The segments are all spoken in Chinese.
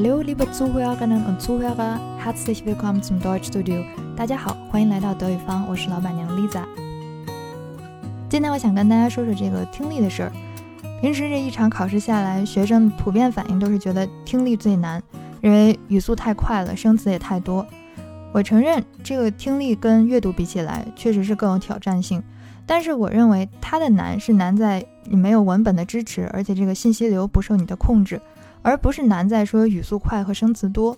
Hallo, liebe Zuhörerinnen und Zuhörer, herzlich willkommen zum Deutschstudio。大家好，欢迎来到德语坊，我是老板娘 Lisa。今天我想跟大家说说这个听力的事儿。平时这一场考试下来，学生普遍反应都是觉得听力最难，认为语速太快了，生词也太多。我承认，这个听力跟阅读比起来，确实是更有挑战性。但是我认为它的难是难在你没有文本的支持，而且这个信息流不受你的控制，而不是难在说语速快和生词多。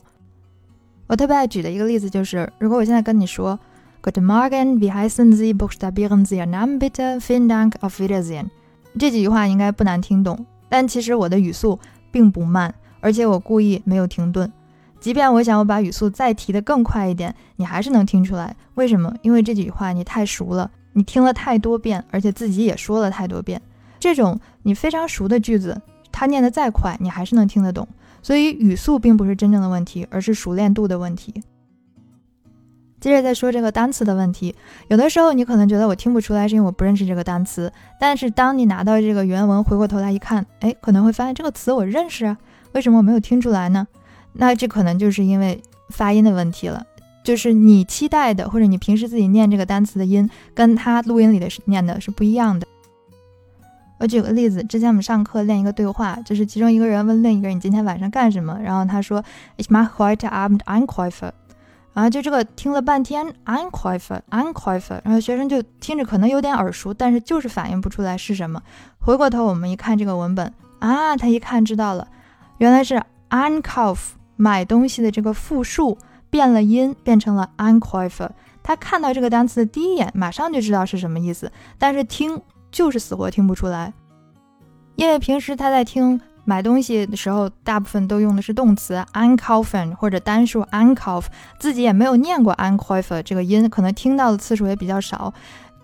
我特别爱举的一个例子就是，如果我现在跟你说 “Guten Morgen, wie heißen Sie? Buchstabieren Sie Ihren Namen bitte. Vielen Dank, auf Wiedersehen。”这几句话应该不难听懂，但其实我的语速并不慢，而且我故意没有停顿。即便我想我把语速再提得更快一点，你还是能听出来。为什么？因为这几句话你太熟了。你听了太多遍，而且自己也说了太多遍，这种你非常熟的句子，他念得再快，你还是能听得懂。所以语速并不是真正的问题，而是熟练度的问题。接着再说这个单词的问题，有的时候你可能觉得我听不出来，是因为我不认识这个单词。但是当你拿到这个原文，回过头来一看，哎，可能会发现这个词我认识啊，为什么我没有听出来呢？那这可能就是因为发音的问题了。就是你期待的，或者你平时自己念这个单词的音，跟他录音里的念的是不一样的。我举个例子，之前我们上课练一个对话，就是其中一个人问另一个人：“你今天晚上干什么？”然后他说：“Ich mache heute Abend Einkäufer。”然后就这个听了半天，Einkäufe，Einkäufe，然后学生就听着可能有点耳熟，但是就是反应不出来是什么。回过头我们一看这个文本啊，他一看知道了，原来是 Einkauf 买东西的这个复数。变了音，变成了 a n q u i f e r 他看到这个单词的第一眼，马上就知道是什么意思，但是听就是死活听不出来，因为平时他在听买东西的时候，大部分都用的是动词 a n k a u f e n 或者单数 a n k a u f 自己也没有念过 a n q u i f e r 这个音，可能听到的次数也比较少，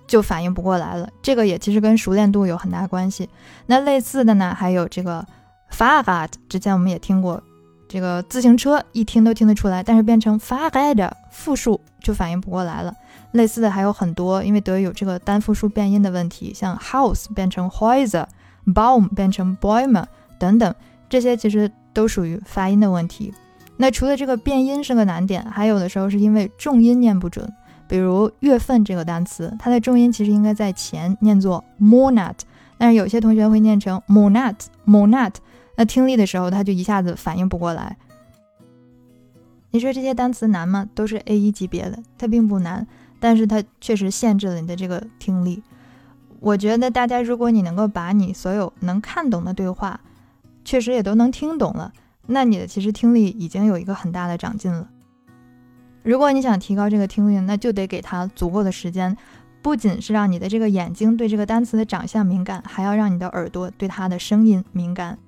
就反应不过来了。这个也其实跟熟练度有很大关系。那类似的呢，还有这个 Fahrrad，之前我们也听过。这个自行车一听都听得出来，但是变成 Fahrrad 复数就反应不过来了。类似的还有很多，因为德语有这个单复数变音的问题，像 house 变成 Häuser，Baum 变成 Bäume 等等，这些其实都属于发音的问题。那除了这个变音是个难点，还有的时候是因为重音念不准。比如月份这个单词，它的重音其实应该在前，念作 Monat，但是有些同学会念成 Monat，Monat。那听力的时候，他就一下子反应不过来。你说这些单词难吗？都是 A 一级别的，它并不难，但是它确实限制了你的这个听力。我觉得大家，如果你能够把你所有能看懂的对话，确实也都能听懂了，那你的其实听力已经有一个很大的长进了。如果你想提高这个听力，那就得给他足够的时间，不仅是让你的这个眼睛对这个单词的长相敏感，还要让你的耳朵对它的声音敏感。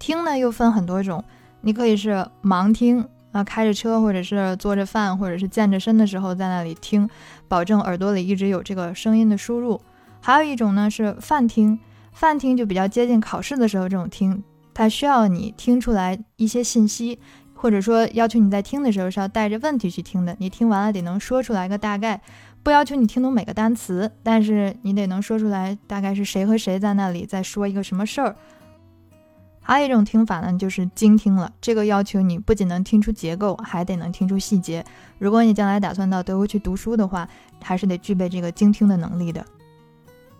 听呢又分很多种，你可以是盲听啊，开着车或者是做着饭或者是健着身的时候在那里听，保证耳朵里一直有这个声音的输入。还有一种呢是泛听，泛听就比较接近考试的时候这种听，它需要你听出来一些信息，或者说要求你在听的时候是要带着问题去听的，你听完了得能说出来个大概，不要求你听懂每个单词，但是你得能说出来大概是谁和谁在那里在说一个什么事儿。还有一种听法呢，就是精听了。这个要求你不仅能听出结构，还得能听出细节。如果你将来打算到德国去读书的话，还是得具备这个精听的能力的。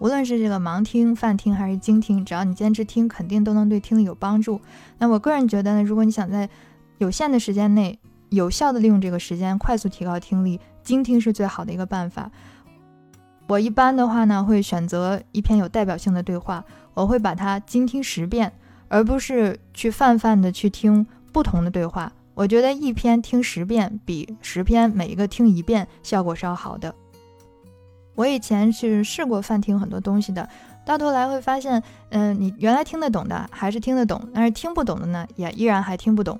无论是这个盲听、泛听还是精听，只要你坚持听，肯定都能对听力有帮助。那我个人觉得呢，如果你想在有限的时间内有效的利用这个时间，快速提高听力，精听是最好的一个办法。我一般的话呢，会选择一篇有代表性的对话，我会把它精听十遍。而不是去泛泛的去听不同的对话，我觉得一篇听十遍比十篇每一个听一遍效果是要好的。我以前是试过泛听很多东西的，到头来会发现，嗯，你原来听得懂的还是听得懂，但是听不懂的呢，也依然还听不懂。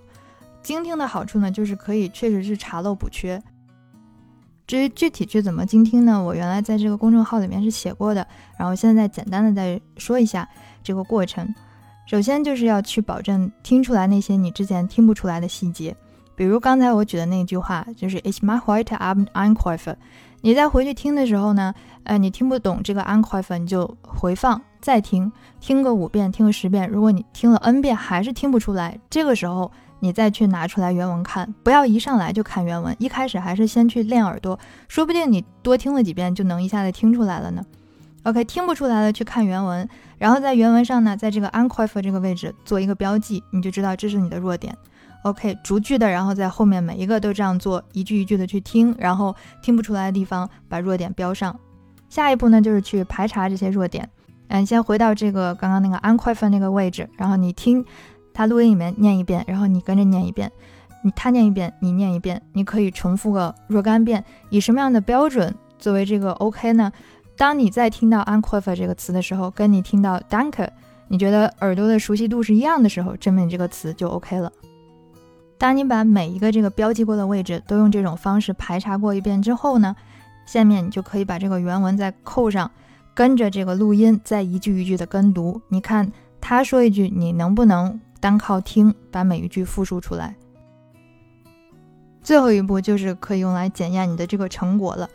精听的好处呢，就是可以确实是查漏补缺。至于具体去怎么精听呢？我原来在这个公众号里面是写过的，然后现在简单的再说一下这个过程。首先就是要去保证听出来那些你之前听不出来的细节，比如刚才我举的那句话，就是 It's my white Abend Einkäufe。你再回去听的时候呢，呃，你听不懂这个 Einkäufe，你就回放，再听，听个五遍，听个十遍。如果你听了 n 遍还是听不出来，这个时候你再去拿出来原文看，不要一上来就看原文，一开始还是先去练耳朵，说不定你多听了几遍就能一下子听出来了呢。OK，听不出来了去看原文，然后在原文上呢，在这个 unquiet 这个位置做一个标记，你就知道这是你的弱点。OK，逐句的，然后在后面每一个都这样做，一句一句的去听，然后听不出来的地方把弱点标上。下一步呢，就是去排查这些弱点。嗯，先回到这个刚刚那个 unquiet 那个位置，然后你听他录音里面念一遍，然后你跟着念一遍，你他念一遍，你念一遍，你可以重复个若干遍。以什么样的标准作为这个 OK 呢？当你在听到 unqualified 这个词的时候，跟你听到 danke，你觉得耳朵的熟悉度是一样的时候，证明你这个词就 OK 了。当你把每一个这个标记过的位置都用这种方式排查过一遍之后呢，下面你就可以把这个原文再扣上，跟着这个录音再一句一句的跟读。你看他说一句，你能不能单靠听把每一句复述出来？最后一步就是可以用来检验你的这个成果了。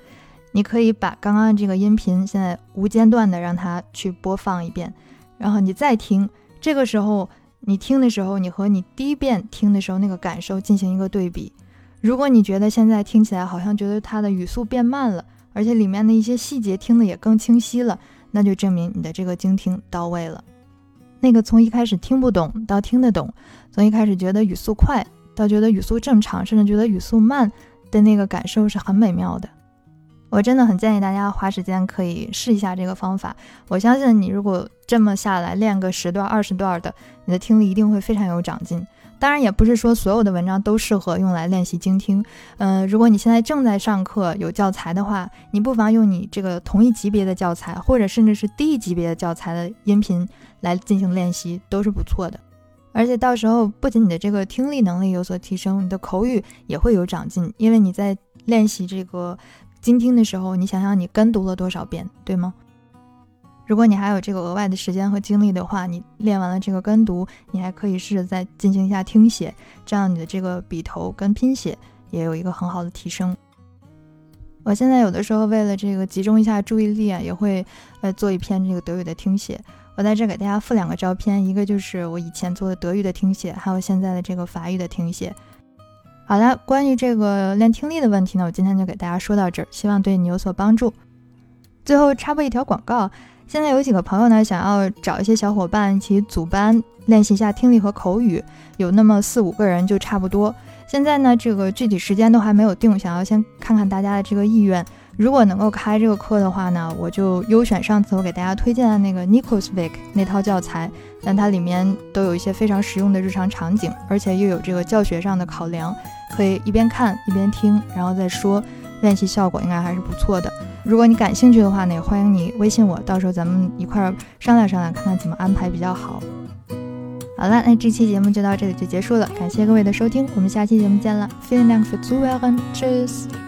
你可以把刚刚这个音频现在无间断的让它去播放一遍，然后你再听，这个时候。你听的时候，你和你第一遍听的时候那个感受进行一个对比。如果你觉得现在听起来好像觉得它的语速变慢了，而且里面的一些细节听的也更清晰了，那就证明你的这个精听到位了。那个从一开始听不懂到听得懂，从一开始觉得语速快到觉得语速正常，甚至觉得语速慢的那个感受是很美妙的。我真的很建议大家花时间可以试一下这个方法。我相信你如果这么下来练个十段、二十段的，你的听力一定会非常有长进。当然，也不是说所有的文章都适合用来练习精听。嗯，如果你现在正在上课有教材的话，你不妨用你这个同一级别的教材，或者甚至是低一级别的教材的音频来进行练习，都是不错的。而且到时候不仅你的这个听力能力有所提升，你的口语也会有长进，因为你在练习这个。精听的时候，你想想你跟读了多少遍，对吗？如果你还有这个额外的时间和精力的话，你练完了这个跟读，你还可以试着再进行一下听写，这样你的这个笔头跟拼写也有一个很好的提升。我现在有的时候为了这个集中一下注意力啊，也会呃做一篇这个德语的听写。我在这给大家附两个照片，一个就是我以前做的德语的听写，还有现在的这个法语的听写。好了，关于这个练听力的问题呢，我今天就给大家说到这儿，希望对你有所帮助。最后插播一条广告，现在有几个朋友呢，想要找一些小伙伴一起组班练习一下听力和口语，有那么四五个人就差不多。现在呢，这个具体时间都还没有定，想要先看看大家的这个意愿。如果能够开这个课的话呢，我就优选上次我给大家推荐的那个 n i c o s v i c 那套教材，但它里面都有一些非常实用的日常场景，而且又有这个教学上的考量，可以一边看一边听，然后再说，练习效果应该还是不错的。如果你感兴趣的话呢，也欢迎你微信我，到时候咱们一块儿商量商量，看看怎么安排比较好。好了，那这期节目就到这里就结束了，感谢各位的收听，我们下期节目见了。Vielen Dank fürs Zuhören, Tschüss。